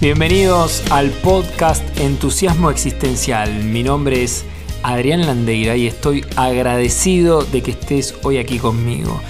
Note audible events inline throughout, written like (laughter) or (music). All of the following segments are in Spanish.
Bienvenidos al podcast Entusiasmo Existencial. Mi nombre es Adrián Landeira y estoy agradecido de que estés hoy aquí conmigo.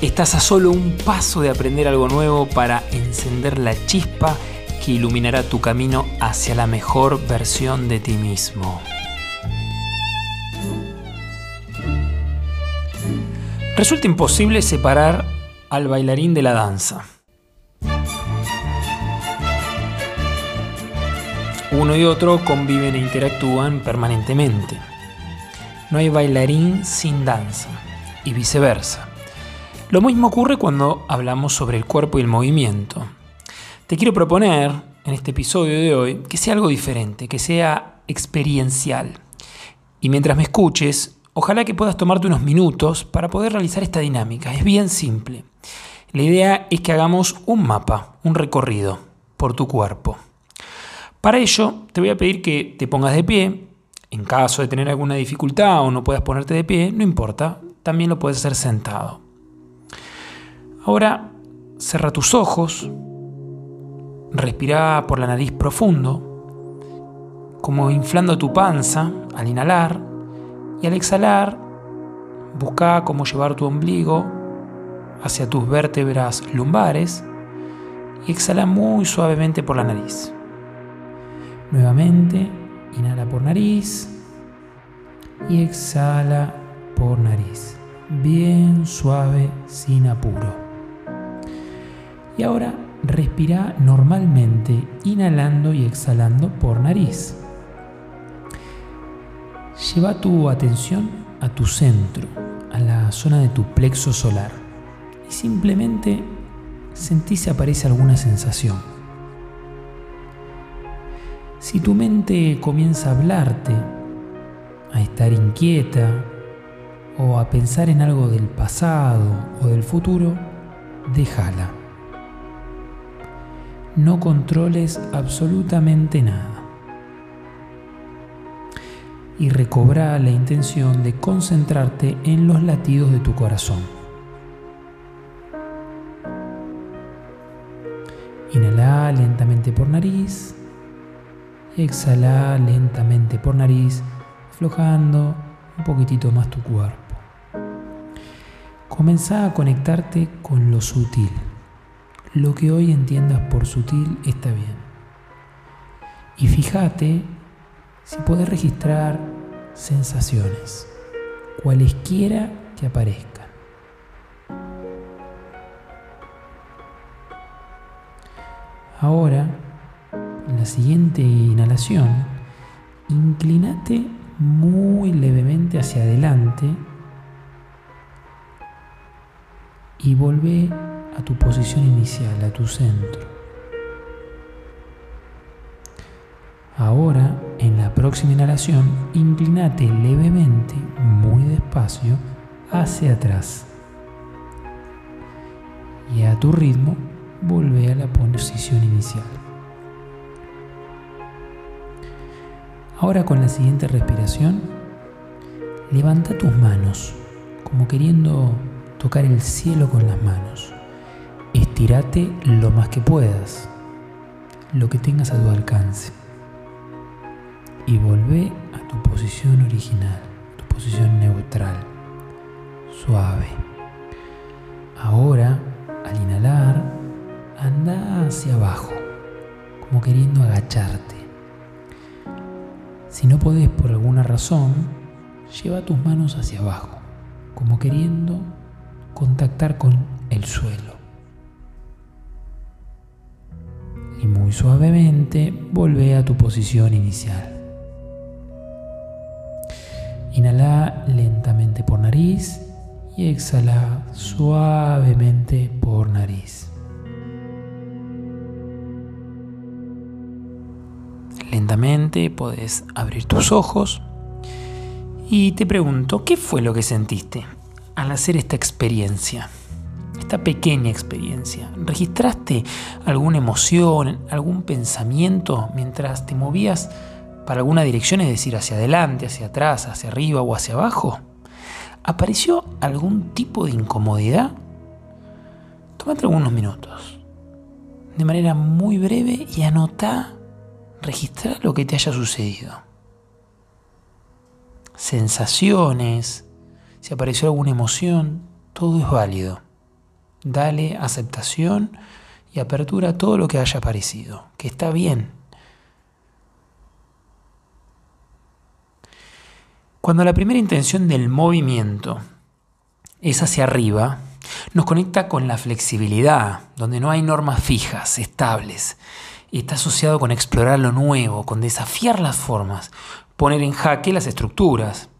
Estás a solo un paso de aprender algo nuevo para encender la chispa que iluminará tu camino hacia la mejor versión de ti mismo. Resulta imposible separar al bailarín de la danza. Uno y otro conviven e interactúan permanentemente. No hay bailarín sin danza y viceversa. Lo mismo ocurre cuando hablamos sobre el cuerpo y el movimiento. Te quiero proponer en este episodio de hoy que sea algo diferente, que sea experiencial. Y mientras me escuches, ojalá que puedas tomarte unos minutos para poder realizar esta dinámica. Es bien simple. La idea es que hagamos un mapa, un recorrido por tu cuerpo. Para ello, te voy a pedir que te pongas de pie. En caso de tener alguna dificultad o no puedas ponerte de pie, no importa, también lo puedes hacer sentado. Ahora, cierra tus ojos, respira por la nariz profundo, como inflando tu panza al inhalar y al exhalar, busca cómo llevar tu ombligo hacia tus vértebras lumbares y exhala muy suavemente por la nariz. Nuevamente, inhala por nariz y exhala por nariz. Bien suave, sin apuro. Y ahora respira normalmente, inhalando y exhalando por nariz. Lleva tu atención a tu centro, a la zona de tu plexo solar. Y simplemente sentí si aparece alguna sensación. Si tu mente comienza a hablarte, a estar inquieta o a pensar en algo del pasado o del futuro, déjala. No controles absolutamente nada. Y recobra la intención de concentrarte en los latidos de tu corazón. Inhala lentamente por nariz exhala lentamente por nariz, aflojando un poquitito más tu cuerpo. Comenzá a conectarte con lo sutil. Lo que hoy entiendas por sutil está bien. Y fíjate si puedes registrar sensaciones, cualesquiera que aparezcan. Ahora la siguiente inhalación, inclinate muy levemente hacia adelante y vuelve a tu posición inicial, a tu centro. Ahora, en la próxima inhalación, inclinate levemente, muy despacio, hacia atrás. Y a tu ritmo, vuelve a la posición inicial. Ahora con la siguiente respiración, levanta tus manos como queriendo tocar el cielo con las manos. Estírate lo más que puedas, lo que tengas a tu alcance. Y volvé a tu posición original, tu posición neutral, suave. Ahora, al inhalar, anda hacia abajo, como queriendo agacharte si no podés por alguna razón, lleva tus manos hacia abajo, como queriendo contactar con el suelo. Y muy suavemente vuelve a tu posición inicial. Inhala lentamente por nariz y exhala suavemente por nariz. Lentamente puedes abrir tus ojos y te pregunto, ¿qué fue lo que sentiste al hacer esta experiencia? Esta pequeña experiencia. ¿Registraste alguna emoción, algún pensamiento mientras te movías para alguna dirección, es decir, hacia adelante, hacia atrás, hacia arriba o hacia abajo? ¿Apareció algún tipo de incomodidad? Tómate algunos minutos. de manera muy breve y anota, registrar lo que te haya sucedido. Sensaciones, si apareció alguna emoción, todo es válido. Dale aceptación y apertura a todo lo que haya aparecido, que está bien. Cuando la primera intención del movimiento es hacia arriba, nos conecta con la flexibilidad, donde no hay normas fijas, estables. Está asociado con explorar lo nuevo, con desafiar las formas, poner en jaque las estructuras.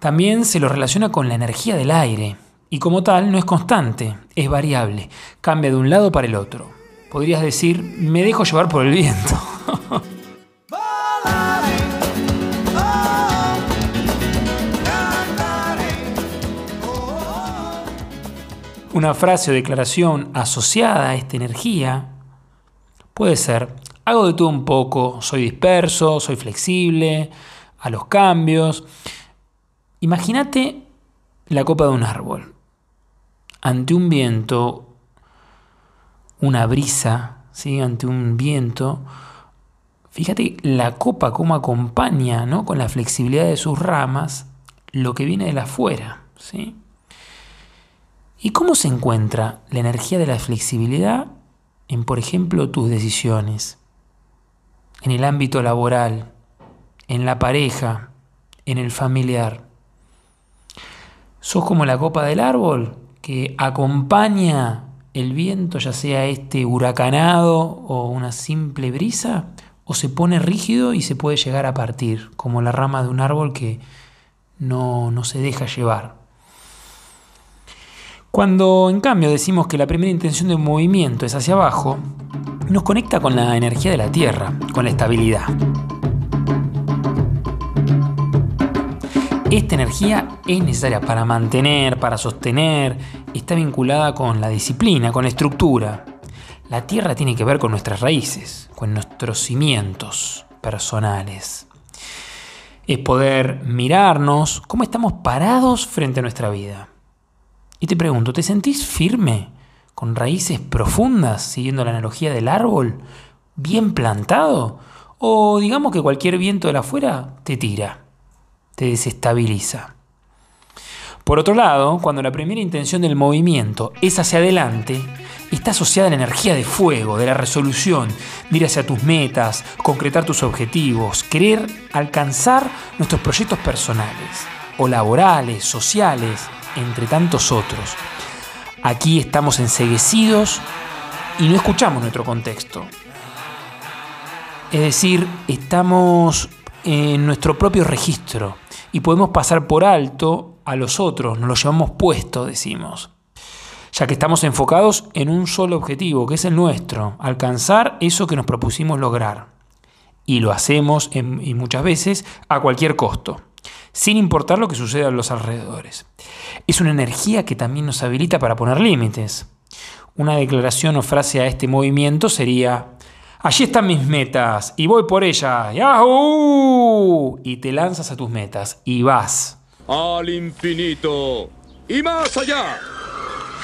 También se lo relaciona con la energía del aire, y como tal no es constante, es variable, cambia de un lado para el otro. Podrías decir, me dejo llevar por el viento. (laughs) Una frase o declaración asociada a esta energía puede ser, hago de todo un poco, soy disperso, soy flexible a los cambios. Imagínate la copa de un árbol. Ante un viento, una brisa, ¿sí? ante un viento, fíjate la copa cómo acompaña ¿no? con la flexibilidad de sus ramas lo que viene de afuera. ¿sí? ¿Y cómo se encuentra la energía de la flexibilidad en, por ejemplo, tus decisiones? En el ámbito laboral, en la pareja, en el familiar. ¿Sos como la copa del árbol que acompaña el viento, ya sea este huracanado o una simple brisa? ¿O se pone rígido y se puede llegar a partir, como la rama de un árbol que no, no se deja llevar? Cuando en cambio decimos que la primera intención de un movimiento es hacia abajo, nos conecta con la energía de la Tierra, con la estabilidad. Esta energía es necesaria para mantener, para sostener, está vinculada con la disciplina, con la estructura. La tierra tiene que ver con nuestras raíces, con nuestros cimientos personales. Es poder mirarnos cómo estamos parados frente a nuestra vida. Y te pregunto, ¿te sentís firme, con raíces profundas, siguiendo la analogía del árbol, bien plantado? ¿O digamos que cualquier viento de la afuera te tira, te desestabiliza? Por otro lado, cuando la primera intención del movimiento es hacia adelante, está asociada a la energía de fuego, de la resolución, de ir hacia tus metas, concretar tus objetivos, querer alcanzar nuestros proyectos personales o laborales, sociales, entre tantos otros. Aquí estamos enseguecidos y no escuchamos nuestro contexto. Es decir, estamos en nuestro propio registro y podemos pasar por alto a los otros, nos lo llevamos puesto, decimos. Ya que estamos enfocados en un solo objetivo, que es el nuestro, alcanzar eso que nos propusimos lograr. Y lo hacemos y muchas veces a cualquier costo sin importar lo que suceda a los alrededores. Es una energía que también nos habilita para poner límites. Una declaración o frase a este movimiento sería, allí están mis metas y voy por ellas, ¡Yahoo! Y te lanzas a tus metas y vas. Al infinito y más allá.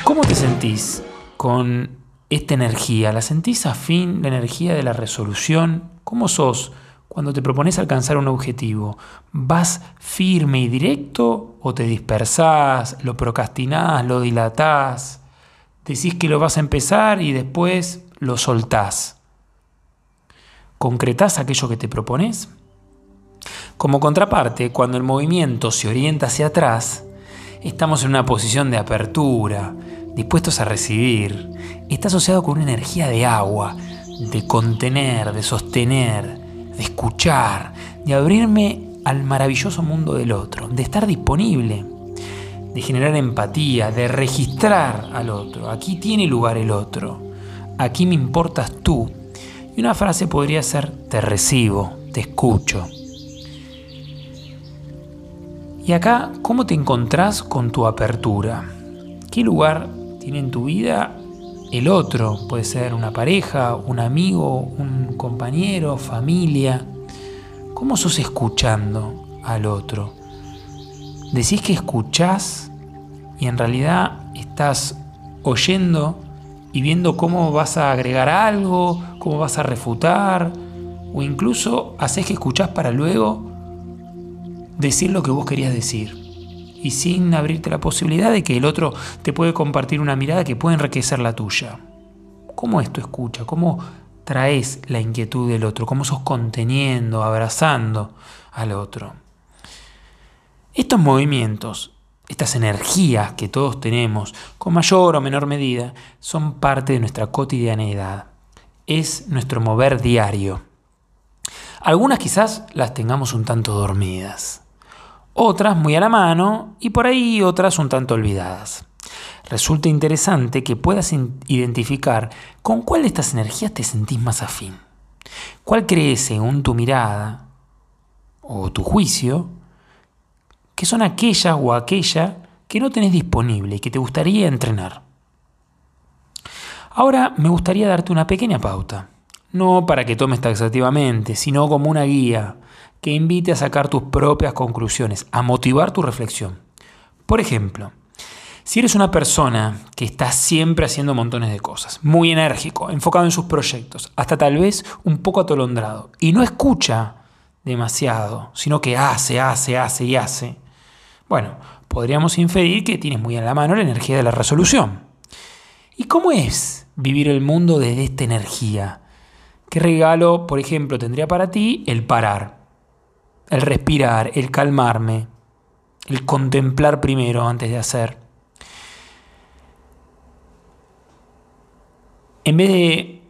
¿Cómo te sentís con esta energía? ¿La sentís afín, la energía de la resolución? ¿Cómo sos? Cuando te propones alcanzar un objetivo, ¿vas firme y directo o te dispersás, lo procrastinás, lo dilatás? Decís que lo vas a empezar y después lo soltás. ¿Concretás aquello que te propones? Como contraparte, cuando el movimiento se orienta hacia atrás, estamos en una posición de apertura, dispuestos a recibir. Está asociado con una energía de agua, de contener, de sostener, de escuchar, de abrirme al maravilloso mundo del otro, de estar disponible, de generar empatía, de registrar al otro. Aquí tiene lugar el otro, aquí me importas tú. Y una frase podría ser, te recibo, te escucho. Y acá, ¿cómo te encontrás con tu apertura? ¿Qué lugar tiene en tu vida el otro, puede ser una pareja, un amigo, un compañero, familia. ¿Cómo sos escuchando al otro? Decís que escuchás y en realidad estás oyendo y viendo cómo vas a agregar algo, cómo vas a refutar, o incluso haces que escuchás para luego decir lo que vos querías decir. Y sin abrirte la posibilidad de que el otro te puede compartir una mirada que puede enriquecer la tuya. ¿Cómo es tu escucha? ¿Cómo traes la inquietud del otro? ¿Cómo sos conteniendo, abrazando al otro? Estos movimientos, estas energías que todos tenemos, con mayor o menor medida, son parte de nuestra cotidianeidad. Es nuestro mover diario. Algunas quizás las tengamos un tanto dormidas otras muy a la mano y por ahí otras un tanto olvidadas. Resulta interesante que puedas identificar con cuál de estas energías te sentís más afín. ¿Cuál crees, según tu mirada o tu juicio, que son aquellas o aquella que no tenés disponible y que te gustaría entrenar? Ahora me gustaría darte una pequeña pauta, no para que tomes taxativamente, sino como una guía que invite a sacar tus propias conclusiones, a motivar tu reflexión. Por ejemplo, si eres una persona que está siempre haciendo montones de cosas, muy enérgico, enfocado en sus proyectos, hasta tal vez un poco atolondrado, y no escucha demasiado, sino que hace, hace, hace y hace, bueno, podríamos inferir que tienes muy en la mano la energía de la resolución. ¿Y cómo es vivir el mundo desde esta energía? ¿Qué regalo, por ejemplo, tendría para ti el parar? el respirar, el calmarme, el contemplar primero antes de hacer. En vez de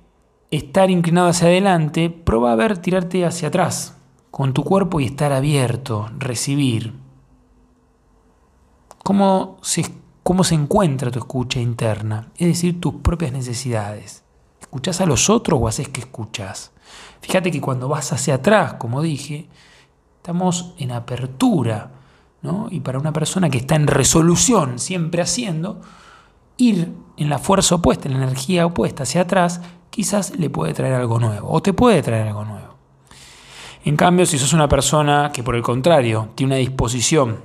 estar inclinado hacia adelante, prueba a ver tirarte hacia atrás, con tu cuerpo y estar abierto, recibir. ¿Cómo se, cómo se encuentra tu escucha interna? Es decir, tus propias necesidades. ¿Escuchas a los otros o haces que escuchas? Fíjate que cuando vas hacia atrás, como dije, Estamos en apertura, ¿no? Y para una persona que está en resolución, siempre haciendo, ir en la fuerza opuesta, en la energía opuesta hacia atrás, quizás le puede traer algo nuevo o te puede traer algo nuevo. En cambio, si sos una persona que por el contrario tiene una disposición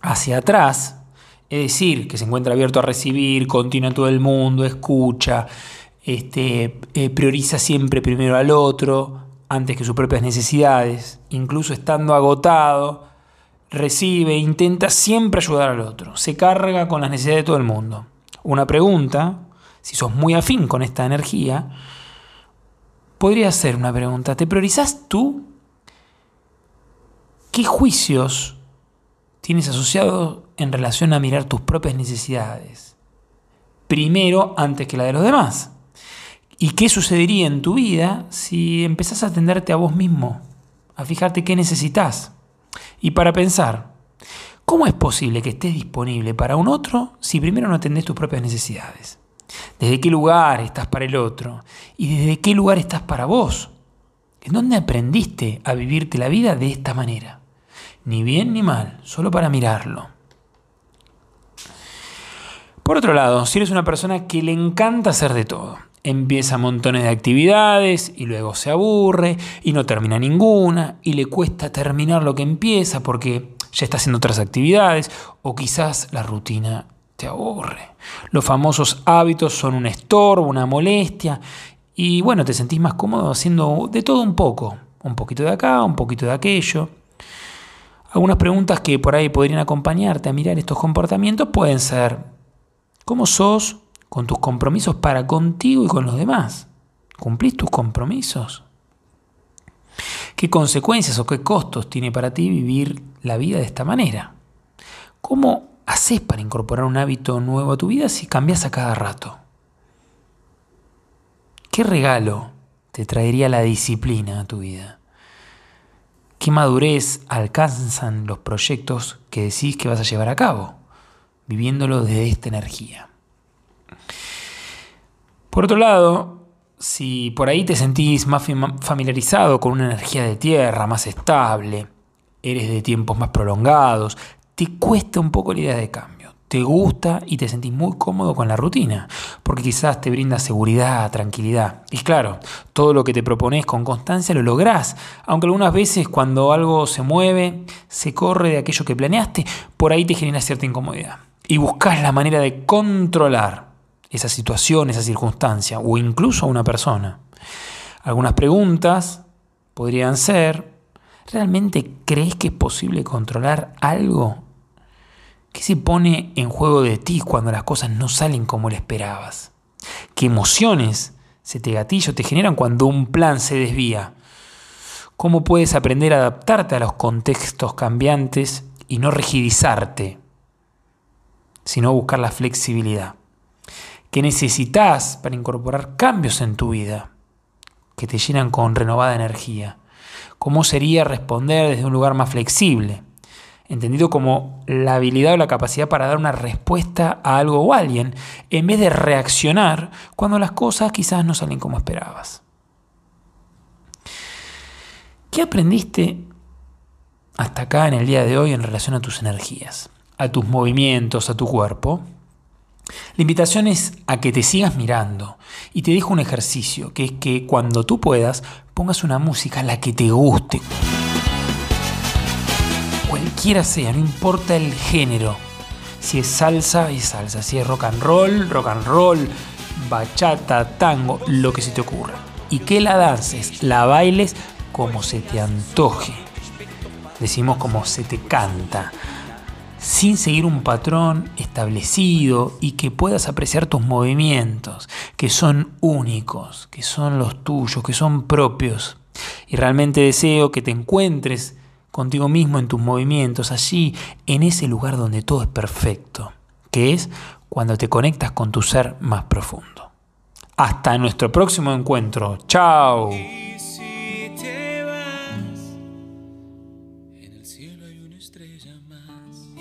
hacia atrás, es decir, que se encuentra abierto a recibir, continúa todo el mundo, escucha, este, eh, prioriza siempre primero al otro, antes que sus propias necesidades, incluso estando agotado, recibe e intenta siempre ayudar al otro, se carga con las necesidades de todo el mundo. Una pregunta, si sos muy afín con esta energía, podría ser una pregunta, ¿te priorizas tú? ¿Qué juicios tienes asociados en relación a mirar tus propias necesidades? Primero antes que la de los demás. ¿Y qué sucedería en tu vida si empezás a atenderte a vos mismo? A fijarte qué necesitas. Y para pensar, ¿cómo es posible que estés disponible para un otro si primero no atendés tus propias necesidades? ¿Desde qué lugar estás para el otro? ¿Y desde qué lugar estás para vos? ¿En dónde aprendiste a vivirte la vida de esta manera? Ni bien ni mal, solo para mirarlo. Por otro lado, si eres una persona que le encanta hacer de todo, empieza montones de actividades y luego se aburre y no termina ninguna y le cuesta terminar lo que empieza porque ya está haciendo otras actividades o quizás la rutina te aburre. Los famosos hábitos son un estorbo, una molestia y bueno, te sentís más cómodo haciendo de todo un poco, un poquito de acá, un poquito de aquello. Algunas preguntas que por ahí podrían acompañarte a mirar estos comportamientos pueden ser, ¿cómo sos con tus compromisos para contigo y con los demás. ¿Cumplís tus compromisos? ¿Qué consecuencias o qué costos tiene para ti vivir la vida de esta manera? ¿Cómo haces para incorporar un hábito nuevo a tu vida si cambias a cada rato? ¿Qué regalo te traería la disciplina a tu vida? ¿Qué madurez alcanzan los proyectos que decís que vas a llevar a cabo, viviéndolo desde esta energía? Por otro lado, si por ahí te sentís más familiarizado con una energía de tierra más estable, eres de tiempos más prolongados, te cuesta un poco la idea de cambio. Te gusta y te sentís muy cómodo con la rutina, porque quizás te brinda seguridad, tranquilidad. Y claro, todo lo que te propones con constancia lo lográs, aunque algunas veces cuando algo se mueve, se corre de aquello que planeaste, por ahí te genera cierta incomodidad. Y buscas la manera de controlar esa situación, esa circunstancia o incluso a una persona. Algunas preguntas podrían ser, ¿realmente crees que es posible controlar algo? ¿Qué se pone en juego de ti cuando las cosas no salen como le esperabas? ¿Qué emociones se te gatillo te generan cuando un plan se desvía? ¿Cómo puedes aprender a adaptarte a los contextos cambiantes y no rigidizarte, sino buscar la flexibilidad? ¿Qué necesitas para incorporar cambios en tu vida que te llenan con renovada energía? ¿Cómo sería responder desde un lugar más flexible? Entendido como la habilidad o la capacidad para dar una respuesta a algo o alguien, en vez de reaccionar cuando las cosas quizás no salen como esperabas. ¿Qué aprendiste hasta acá en el día de hoy en relación a tus energías, a tus movimientos, a tu cuerpo? La invitación es a que te sigas mirando y te dejo un ejercicio, que es que cuando tú puedas pongas una música la que te guste. Cualquiera sea, no importa el género. Si es salsa, es salsa. Si es rock and roll, rock and roll, bachata, tango, lo que se te ocurra. Y que la dances, la bailes como se te antoje. Decimos como se te canta sin seguir un patrón establecido y que puedas apreciar tus movimientos, que son únicos, que son los tuyos, que son propios. Y realmente deseo que te encuentres contigo mismo en tus movimientos, allí, en ese lugar donde todo es perfecto, que es cuando te conectas con tu ser más profundo. Hasta nuestro próximo encuentro. Chao.